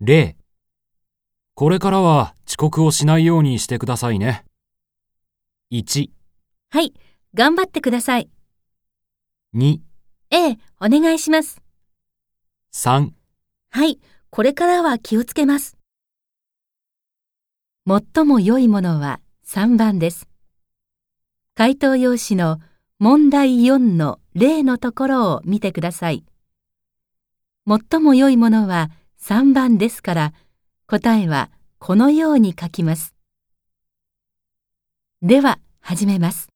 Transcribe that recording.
例これからは遅刻をしないようにしてくださいね。1、はい、頑張ってください。2、ええ、お願いします。3はい、これからは気をつけます。最も良いものは3番です。回答用紙の問題4の例のところを見てください。最も良いものは3番ですから、答えはこのように書きます。では、始めます。